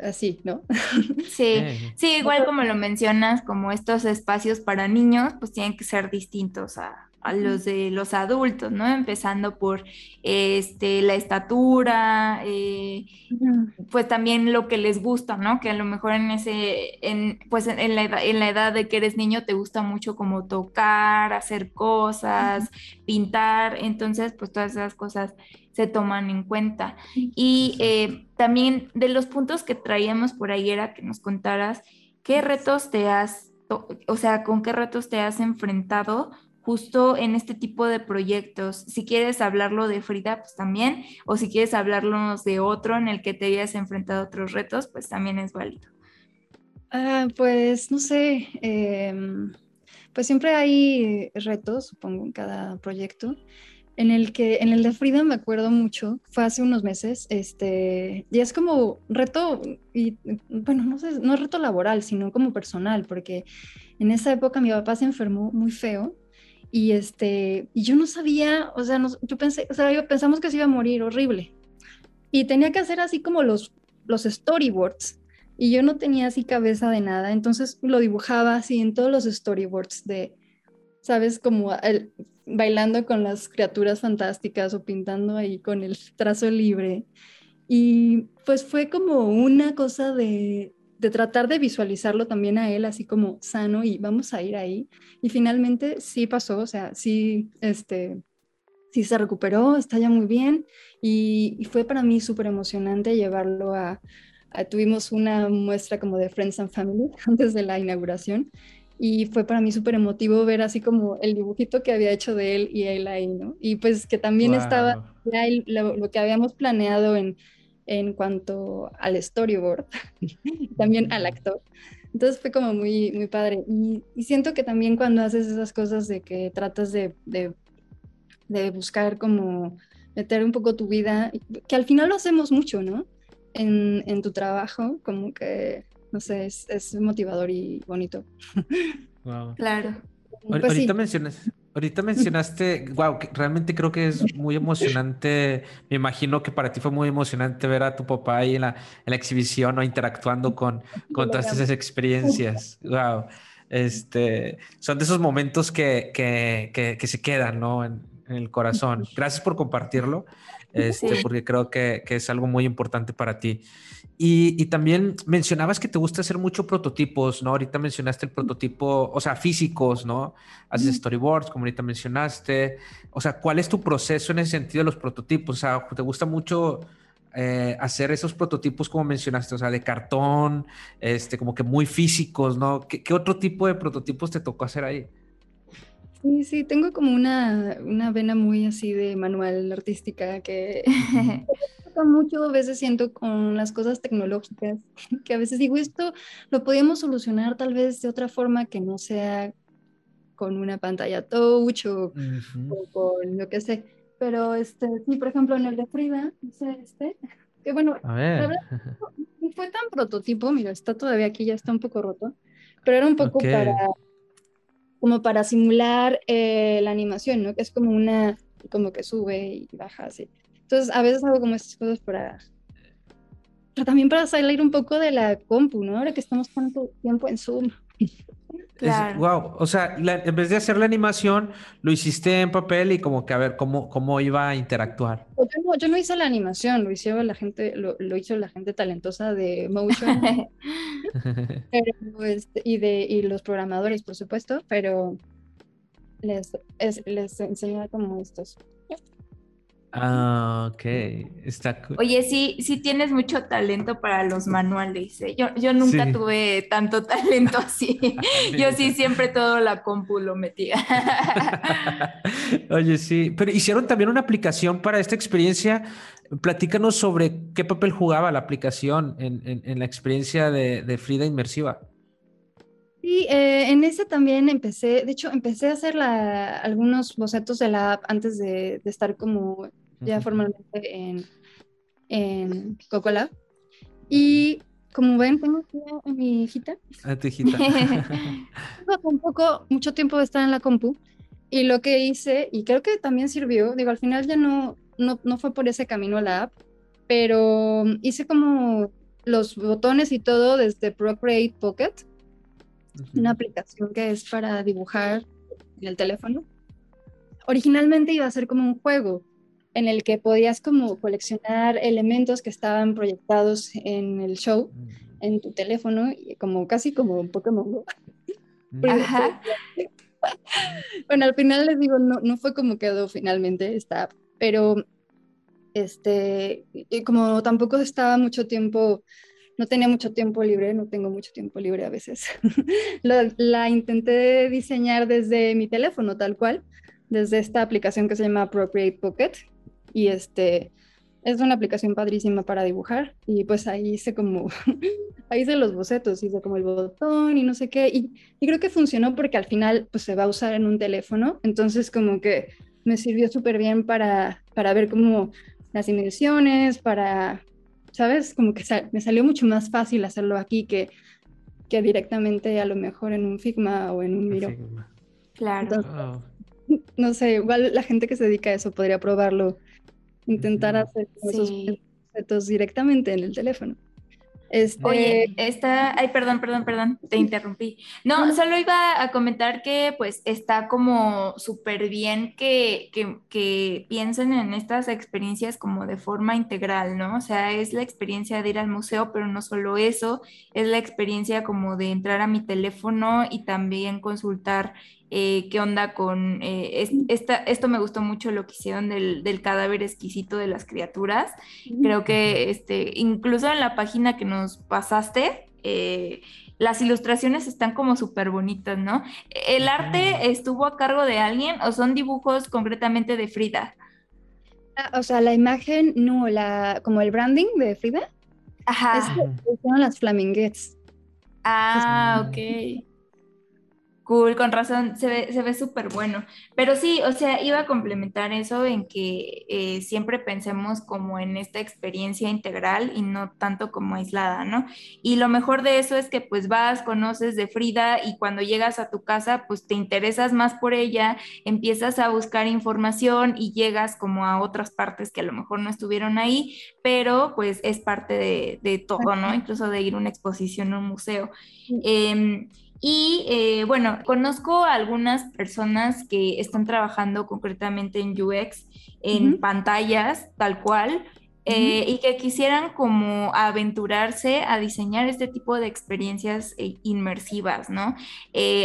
así, ¿no? *laughs* Sí, sí, igual como lo mencionas, como estos espacios para niños, pues tienen que ser distintos a, a los de los adultos, ¿no? Empezando por este, la estatura, eh, pues también lo que les gusta, ¿no? Que a lo mejor en ese, en, pues en la, edad, en la edad de que eres niño te gusta mucho como tocar, hacer cosas, pintar, entonces pues todas esas cosas se toman en cuenta. Y eh, también de los puntos que traíamos por ahí era que nos contaras qué retos te has, o sea, con qué retos te has enfrentado justo en este tipo de proyectos. Si quieres hablarlo de Frida, pues también, o si quieres hablarnos de otro en el que te hayas enfrentado a otros retos, pues también es válido. Ah, pues no sé, em, pues siempre hay retos, supongo, en cada proyecto. En el que, en el de Frida me acuerdo mucho, fue hace unos meses, este, y es como reto, y bueno, no sé, no es reto laboral, sino como personal, porque en esa época mi papá se enfermó muy feo y, este, y yo no sabía, o sea, yo pensé, o sea, pensamos que se iba a morir horrible. Y tenía que hacer así como los, los storyboards. Y yo no tenía así cabeza de nada. Entonces lo dibujaba así en todos los storyboards de, ¿sabes? Como bailando con las criaturas fantásticas o pintando ahí con el trazo libre. Y pues fue como una cosa de, de tratar de visualizarlo también a él así como sano y vamos a ir ahí. Y finalmente sí pasó, o sea, sí, este, sí se recuperó, está ya muy bien y, fue para mí súper emocionante llevarlo a, tuvimos una muestra como de Friends and Family *laughs* antes de la inauguración y fue para mí súper emotivo ver así como el dibujito que había hecho de él y él ahí, ¿no? Y pues que también estaba ya lo, lo, que habíamos planeado en en cuanto al storyboard, *laughs* también al actor. Entonces fue como muy, muy padre. Y, siento que también cuando haces esas cosas de que tratas de, de, de, buscar como meter un poco tu vida, que al final lo hacemos mucho, ¿no? En, en tu trabajo, como que, no sé, es, es motivador y bonito. *laughs* Wow. Claro. Pues ahorita, mencionas, ahorita mencionaste, wow, realmente creo que es muy emocionante. Me imagino que para ti fue muy emocionante ver a tu papá ahí en la, en la exhibición o interactuando con, con todas esas experiencias. *laughs* Wow. Este, son de esos momentos que, que, que, que se quedan, ¿no? En, en, el corazón. Gracias por compartirlo, este, porque creo que, que es algo muy importante para ti. Y, también mencionabas que te gusta hacer mucho prototipos, ¿no? Ahorita mencionaste el prototipo, o sea, físicos, ¿no? Haces storyboards, como ahorita mencionaste. O sea, ¿cuál es tu proceso en ese sentido de los prototipos? O sea, ¿te gusta mucho eh, hacer esos prototipos como mencionaste? O sea, de cartón, este, como que muy físicos, ¿no? ¿Qué, otro tipo de prototipos te tocó hacer ahí? Sí, sí, tengo como una, una vena muy así de manual artística que *laughs* mucho, a veces siento con las cosas tecnológicas, *laughs* que a veces digo, esto lo podíamos solucionar tal vez de otra forma que no sea con una pantalla touch o, con lo que sé. Pero este, sí, por ejemplo, en el de Frida, este, que bueno, *laughs* no fue tan prototipo, mira, está todavía aquí, ya está un poco roto, pero era un poco para como para simular eh, la animación, ¿no? Que es como una, como que sube y baja así. Entonces, a veces hago como estas cosas para, pero también para salir un poco de la compu, ¿no? Ahora que estamos tanto tiempo en Zoom. *laughs* Claro. wow, o sea, en vez de hacer la animación, lo hiciste en papel y como que a ver cómo, cómo iba a interactuar. Yo no, yo no hice la animación, lo hizo la gente, lo, lo hizo la gente talentosa de Motion *laughs* pero, este, y de y los programadores, por supuesto, pero les, les enseñé como estos Ah, ok. Está Oye, sí, sí tienes mucho talento para los manuales. ¿eh? Yo, yo nunca tuve tanto *laughs* talento así. *laughs* yo sí siempre todo la compu lo metía. *laughs* Oye, sí. Pero hicieron también una aplicación para esta experiencia. Platícanos sobre qué papel jugaba la aplicación en, la experiencia de, Frida Inmersiva. Sí, eh, en ese también empecé, de hecho, empecé a hacer algunos bocetos de la app antes de, estar como ya formalmente en, en Cocolab. Y como ven, tengo aquí a mi hijita. A tu hijita. *laughs* poco, mucho tiempo de estar en la compu. Y lo que hice, y creo que también sirvió, digo, al final ya no, no, no fue por ese camino la app, pero hice como los botones y todo desde Procreate Pocket una aplicación que es para dibujar en el teléfono. Originalmente iba a ser como un juego en el que podías como coleccionar elementos que estaban proyectados en el show en tu teléfono, como casi como un Pokémon *laughs* bueno, al final les digo, no, no fue como quedó finalmente esta pero este, como tampoco estaba mucho tiempo no tenía mucho tiempo libre, no tengo mucho tiempo libre a veces. *laughs* la, intenté diseñar desde mi teléfono, tal cual, desde esta aplicación que se llama Procreate Pocket. Y este es una aplicación padrísima para dibujar. Y pues ahí hice como, *laughs* ahí hice los bocetos, hice como el botón y no sé qué. Y, y creo que funcionó porque al final pues se va a usar en un teléfono. Entonces como que me sirvió súper bien para, para ver como las dimensiones, para ¿sabes? Como que me salió mucho más fácil hacerlo aquí que, que directamente a lo mejor en un Figma o en un Miro. Claro. No sé, igual la gente que se dedica a eso podría probarlo, intentar hacer esos objetos directamente en el teléfono. Este... Oye, está, ay, perdón, perdón, perdón, te interrumpí. No, solo iba a comentar que pues está como súper bien que, que, que, piensen en estas experiencias como de forma integral, ¿no? O sea, es la experiencia de ir al museo, pero no solo eso, es la experiencia como de entrar a mi teléfono y también consultar eh, qué onda con eh, esta, esto me gustó mucho lo que hicieron del, del cadáver exquisito de las criaturas. Creo que este, incluso en la página que nos pasaste, eh, las ilustraciones están como súper bonitas, ¿no? ¿El arte estuvo a cargo de alguien o son dibujos concretamente de Frida? o sea, la imagen, no, la, como el branding de Frida. Ajá. Es son las flaminguettes. Ah, ok. Cool, con razón, se ve, se ve súper bueno. Pero sí, o sea, iba a complementar eso en que eh, siempre pensemos como en esta experiencia integral y no tanto como aislada, ¿no? Y lo mejor de eso es que pues vas, conoces de Frida y cuando llegas a tu casa, pues te interesas más por ella, empiezas a buscar información y llegas como a otras partes que a lo mejor no estuvieron ahí, pero pues es parte de, de todo, ¿no? Incluso de ir a una exposición a un museo. Eh, y eh, bueno, conozco a algunas personas que están trabajando concretamente en UX, en pantallas, tal cual, eh, y que quisieran como aventurarse a diseñar este tipo de experiencias eh, inmersivas, ¿no?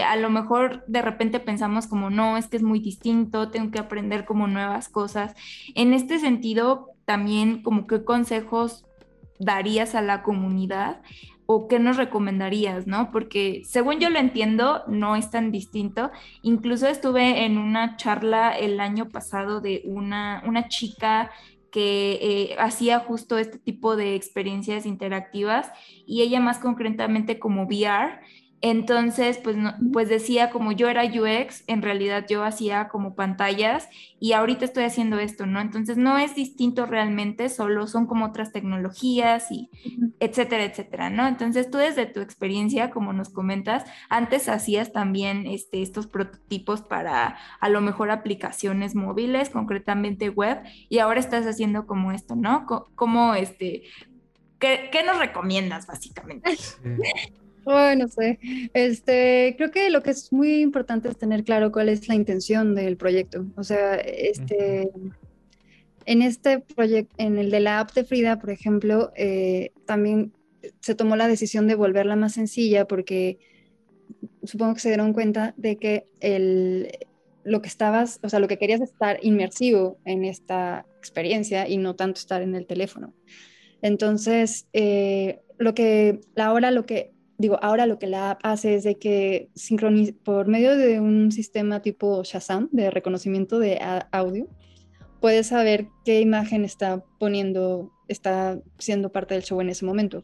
a lo mejor de repente pensamos como, no, es que es muy distinto, tengo que aprender como nuevas cosas. En este sentido, también como qué consejos darías a la comunidad o qué nos recomendarías, ¿no? Porque según yo lo entiendo, no es tan distinto. Incluso estuve en una charla el año pasado de una, una chica que eh, hacía justo este tipo de experiencias interactivas y ella más concretamente como VR entonces, pues, pues decía, como yo era UX, en realidad yo hacía como pantallas y ahorita estoy haciendo esto, ¿no? Entonces no es distinto realmente, solo son como otras tecnologías y etcétera, etcétera, ¿no? Entonces tú desde tu experiencia, como nos comentas, antes hacías también este, estos prototipos para a lo mejor aplicaciones móviles, concretamente web, y ahora estás haciendo como esto, ¿no? Como este, ¿qué, qué nos recomiendas básicamente? *laughs* Bueno, no sé. Este, creo que lo que es muy importante es tener claro cuál es la intención del proyecto. O sea, este, en este proyecto, en el de la app de Frida, por ejemplo, eh, también se tomó la decisión de volverla más sencilla porque supongo que se dieron cuenta de que el, lo que estabas, o sea, lo que querías estar inmersivo en esta experiencia y no tanto estar en el teléfono. Entonces, eh, lo que ahora lo que digo, ahora lo que la app hace es de que sincroniza por medio de un sistema tipo Shazam de reconocimiento de audio, puedes saber qué imagen está poniendo, está siendo parte del show en ese momento.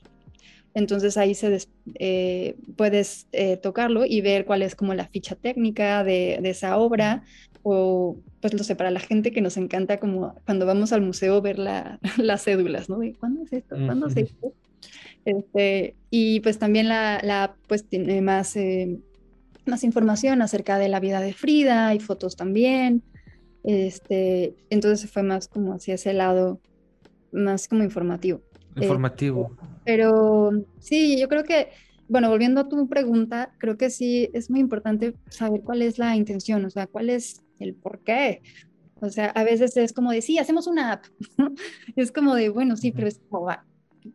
Entonces ahí se eh, puedes eh, tocarlo y ver cuál es como la ficha técnica de, de, esa obra o pues lo sé, para la gente que nos encanta como cuando vamos al museo ver la, *laughs* las cédulas, ¿no? ¿Cuándo es esto? ¿Cuándo esto? Este, y pues también la, la pues tiene más, eh, más información acerca de la vida de Frida, y fotos también. Este, entonces fue más como hacia ese lado, más como informativo. Eh, informativo. pero sí, yo creo que, bueno, volviendo a tu pregunta, creo que sí es muy importante saber cuál es la intención, o sea, cuál es el por qué. O sea, a veces es como de, sí, hacemos una app. *laughs* es como de, bueno, sí, pero es como, va,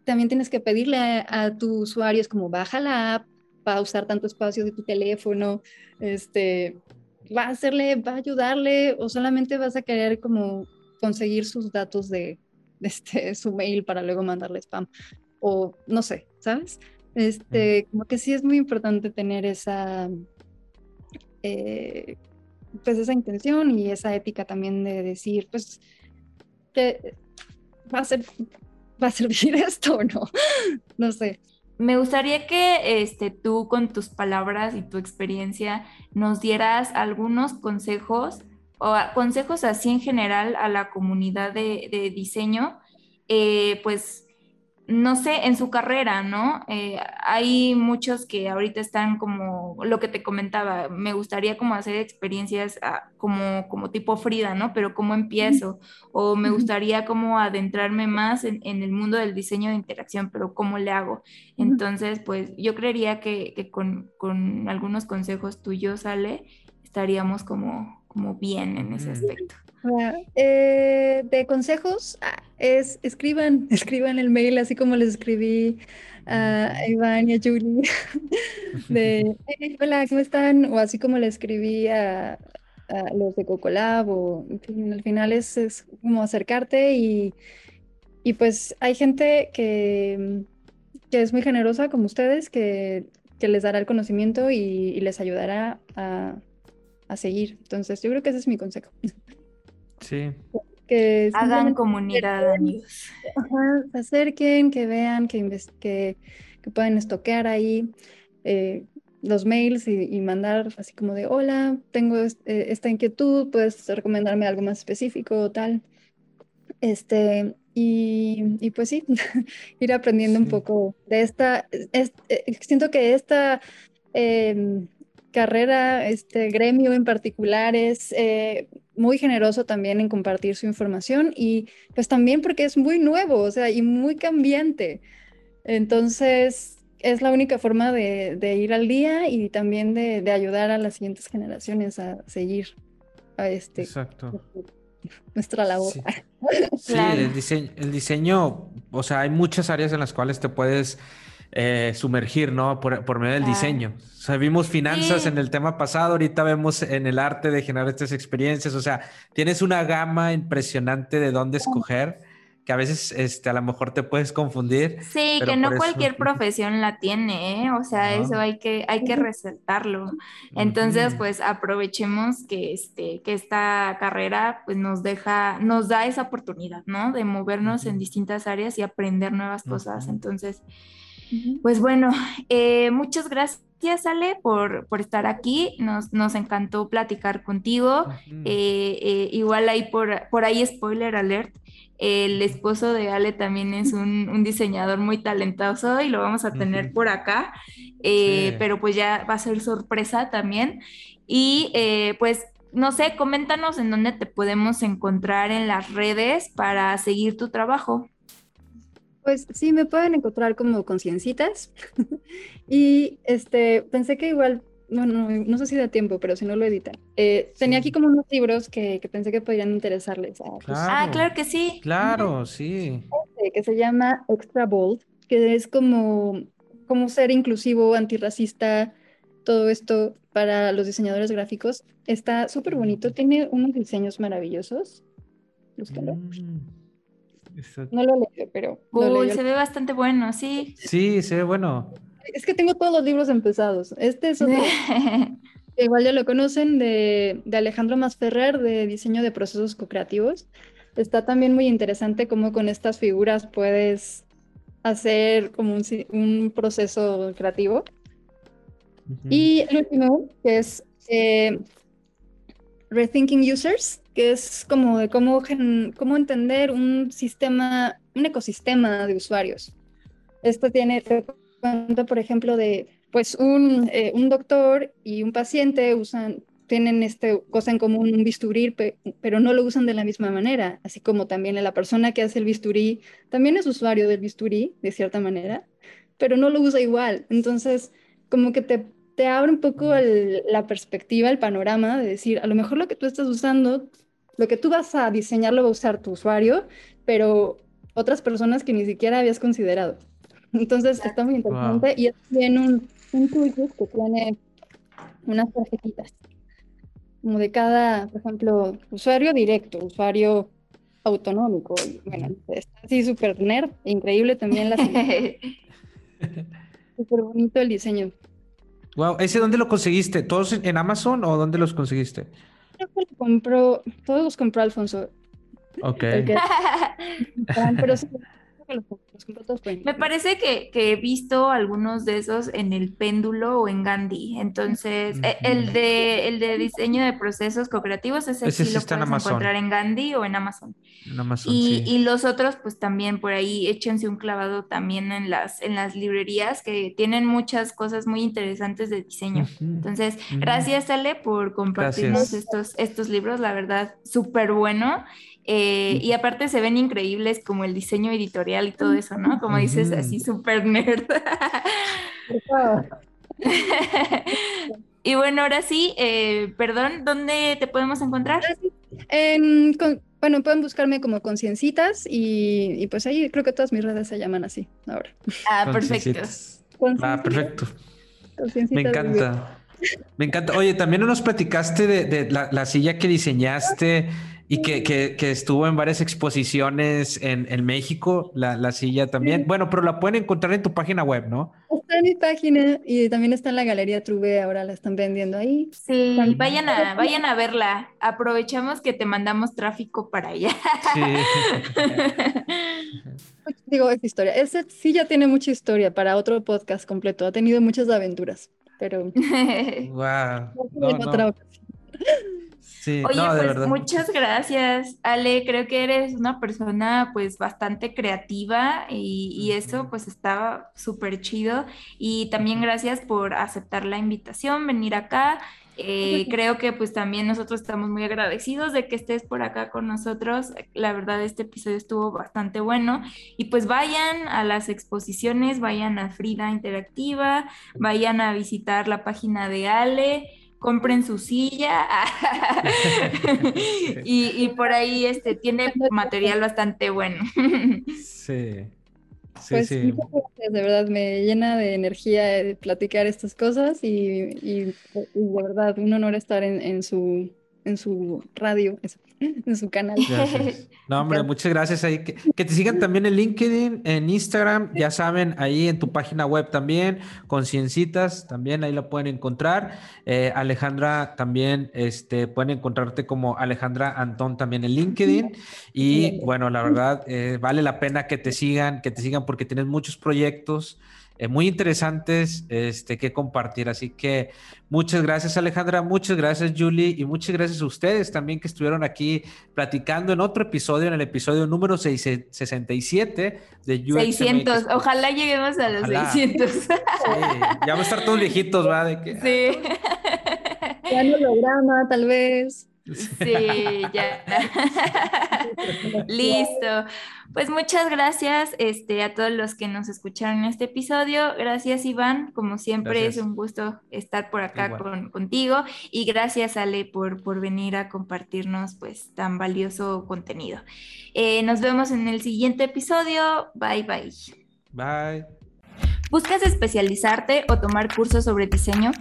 también tienes que pedirle a, tu usuario, es como baja la app, va a usar tanto espacio de tu teléfono, este, va a hacerle, va a ayudarle o solamente vas a querer como conseguir sus datos de, este, *laughs* su mail para luego mandarle spam o no sé, ¿sabes? Este, como que sí es muy importante tener esa, eh, pues esa intención y esa ética también de decir, pues, que va a ser ¿va a servir *laughs* esto o no? No sé. Me gustaría que este, tú con tus palabras y tu experiencia nos dieras algunos consejos o consejos así en general a la comunidad de, diseño, eh, pues no sé, en su carrera, ¿no? Eh, hay muchos que ahorita están como lo que te comentaba, me gustaría como hacer experiencias ah, como, como tipo Frida, ¿no? Pero ¿cómo empiezo? O me gustaría como adentrarme más en, el mundo del diseño de interacción, pero ¿cómo le hago? Entonces, pues yo creería que, con, con, algunos consejos tuyos, Ale, estaríamos como, como bien en ese aspecto. Eh, de consejos, ah, es escriban, *laughs* escriban el mail así como les escribí a Iván y a Julie de *laughs* hola, ¿cómo están? O así como le escribí a, los de Cocolab o al final es, como acercarte y, y, pues hay gente que, que, es muy generosa como ustedes que, que les dará el conocimiento y, y les ayudará a, a seguir. Entonces yo creo que ese es mi consejo. Sí. que hagan comunidad, amigos. se acerquen, que vean, que, que, que pueden estoquear ahí eh, los mails y, mandar así como de, hola, tengo eh, esta inquietud, puedes recomendarme algo más específico o tal. Este, y, pues sí, *laughs* ir aprendiendo un poco de esta, eh, siento que esta em, carrera, este gremio en particular es muy generoso también en compartir su información y pues también porque es muy nuevo, o sea, y muy cambiante. Entonces, es la única forma de, ir al día y también de, ayudar a las siguientes generaciones a seguir a este Exacto. *laughs* nuestra labor. Sí, el, diseño, el diseño, o sea, hay muchas áreas en las cuales te puedes eh, sumergir, ¿no? Por, medio del diseño. O sea, vimos finanzas en el tema pasado, ahorita vemos en el arte de generar estas experiencias. O sea, tienes una gama impresionante de dónde escoger que a veces este, a lo mejor te puedes confundir. Sí, que no cualquier *laughs* profesión la tiene, ¿eh? o sea, eso hay que, hay que resaltarlo. Entonces, pues aprovechemos que, este, que esta carrera pues, nos deja, nos da esa oportunidad, ¿no? De movernos en distintas áreas y aprender nuevas cosas. Entonces, pues bueno, eh, muchas gracias, Ale, por, por estar aquí. Nos, nos, encantó platicar contigo. Eh, eh, igual hay por, por ahí spoiler alert. El esposo de Ale también es un, diseñador muy talentoso y lo vamos a tener por acá, pero pues ya va a ser sorpresa también. Y pues no sé, coméntanos en dónde te podemos encontrar en las redes para seguir tu trabajo. Pues sí, me pueden encontrar como conciencitas. *laughs* y este, pensé que igual, no, no, no sé si da tiempo, pero si no lo editan. Eh, tenía aquí como unos libros que, que, pensé que podrían interesarles. A, pues, Ah, claro que sí. Claro, sí. Este, que se llama Extra Bold, que es como, como ser inclusivo, antirracista, todo esto para los diseñadores gráficos. Está súper bonito, tiene unos diseños maravillosos. Búscalo. Mm. No lo leí, pero. Uy, se ve bastante bueno, sí. Sí, se ve bueno. Es que tengo todos los libros empezados. Este es otro. *laughs* igual ya lo conocen, de, Alejandro Masferrer, de diseño de procesos co-creativos. Está también muy interesante cómo con estas figuras puedes hacer como un, proceso creativo. Y el último, que es eh, Rethinking Users, que es como de cómo, cómo entender un sistema, un ecosistema de usuarios. Esto tiene, cuenta, por ejemplo, de, pues un, eh, un doctor y un paciente usan, tienen este cosa en común, un bisturí, pero no lo usan de la misma manera, así como también la persona que hace el bisturí también es usuario del bisturí, de cierta manera, pero no lo usa igual. Entonces, como que te, te abre un poco la perspectiva, el panorama de decir, a lo mejor lo que tú estás usando lo que tú vas a diseñar lo va a usar tu usuario, pero otras personas que ni siquiera habías considerado. Entonces está muy interesante y es bien un, un toolkit que tiene unas tarjetitas, como de cada, por ejemplo, usuario directo, usuario autonómico. bueno, está así súper nerd, increíble también la *laughs* *laughs* Súper bonito el diseño. Wow, ¿ese dónde lo conseguiste? ¿Todos en Amazon o dónde los conseguiste? creo que lo compró, todos los compró Alfonso. Ok. pero *laughs* sí, me parece que, he visto algunos de esos en el péndulo o en Gandhi. Entonces, e, el, de, el de diseño de procesos co-creativos, ese, sí lo puedes encontrar en Gandhi o en Amazon. En Amazon y, y, los otros, pues también por ahí échense un clavado también en las, en las librerías que tienen muchas cosas muy interesantes de diseño. Entonces, gracias Ale por compartirnos estos, estos libros, la verdad, súper bueno. Eh, y aparte se ven increíbles como el diseño editorial y todo eso, ¿no? Como dices, así súper nerd. *laughs* y bueno, ahora sí, eh, perdón, ¿dónde te podemos encontrar? bueno, pueden buscarme como Conciencitas y, y, pues ahí creo que todas mis redes se llaman así ahora. Ah, perfecto. Ah, perfecto. Me encanta. Me encanta. Oye, también nos platicaste de, la, la, silla que diseñaste Y que, que, estuvo en varias exposiciones en, en México, la, la, silla también. Bueno, pero la pueden encontrar en tu página web, ¿no? Está en mi página y también está en la Galería Trube, ahora la están vendiendo ahí. Sí, vayan a, vayan a verla. Aprovechamos que te mandamos tráfico para allá. Sí. Digo, es historia. Ese ya tiene mucha historia para otro podcast completo. Ha tenido muchas aventuras, pero... *laughs* wow. *laughs* Oye, pues muchas gracias, Ale. Creo que eres una persona pues bastante creativa y, eso pues estaba súper chido. Y también gracias por aceptar la invitación, venir acá. Eh, creo que pues también nosotros estamos muy agradecidos de que estés por acá con nosotros. La verdad este episodio estuvo bastante bueno y pues vayan a las exposiciones, vayan a Frida Interactiva, vayan a visitar la página de Ale compren su silla *laughs* y, por ahí este, tiene material bastante bueno. sí. Sí, pues sí. muchas gracias, de verdad, me llena de energía de platicar estas cosas y, de verdad, un honor estar en, en su, en su radio. Eso. *clears throat* en su canal. *laughs* No, hombre, muchas gracias ahí. Que, te sigan también en LinkedIn, en Instagram, ya saben, ahí en tu página web también, con Ciencitas, también ahí la pueden encontrar. Eh, Alejandra también, este, pueden encontrarte como Alejandra Antón también en LinkedIn. Y bueno, la verdad, eh, vale la pena que te sigan, que te sigan porque tienes muchos proyectos. Eh, muy interesantes este, que compartir. Así que muchas gracias Alejandra, muchas gracias Julie y muchas gracias a ustedes también que estuvieron aquí platicando en otro episodio, en el episodio número 67 de UX 600, ojalá lleguemos a los 600. ya vamos a estar todos viejitos, ¿va? De que... Sí. Ya no holograma, tal vez. Sí, ya. *laughs* Listo. Pues muchas gracias este, a todos los que nos escucharon en este episodio. Gracias, Iván. Como siempre, es un gusto estar por acá con, contigo. Y gracias, Ale, por, por venir a compartirnos pues tan valioso contenido. Eh, nos vemos en el siguiente episodio. Bye, bye. Bye. ¿Buscas especializarte o tomar cursos sobre diseño?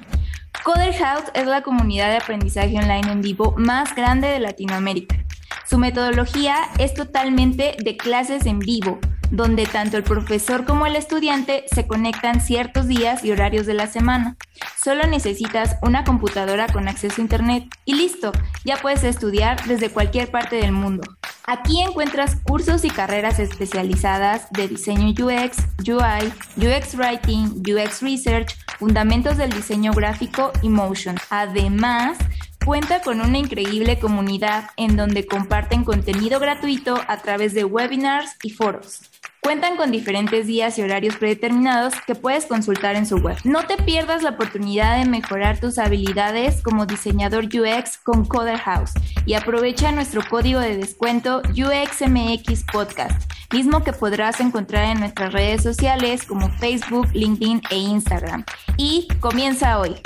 Coder House es la comunidad de aprendizaje online en vivo más grande de Latinoamérica. Su metodología es totalmente de clases en vivo, donde tanto el profesor como el estudiante se conectan ciertos días y horarios de la semana. Solo necesitas una computadora con acceso a Internet y listo, ya puedes estudiar desde cualquier parte del mundo. Aquí encuentras cursos y carreras especializadas de diseño UX, UI, UX Writing, UX Research, fundamentos del diseño gráfico y motion. Además, cuenta con una increíble comunidad en donde comparten contenido gratuito a través de webinars y foros. Cuentan con diferentes días y horarios predeterminados que puedes consultar en su web. No te pierdas la oportunidad de mejorar tus habilidades como diseñador UX con Coder House y aprovecha nuestro código de descuento UXMX Podcast, mismo que podrás encontrar en nuestras redes sociales como Facebook, LinkedIn e Instagram. Y comienza hoy.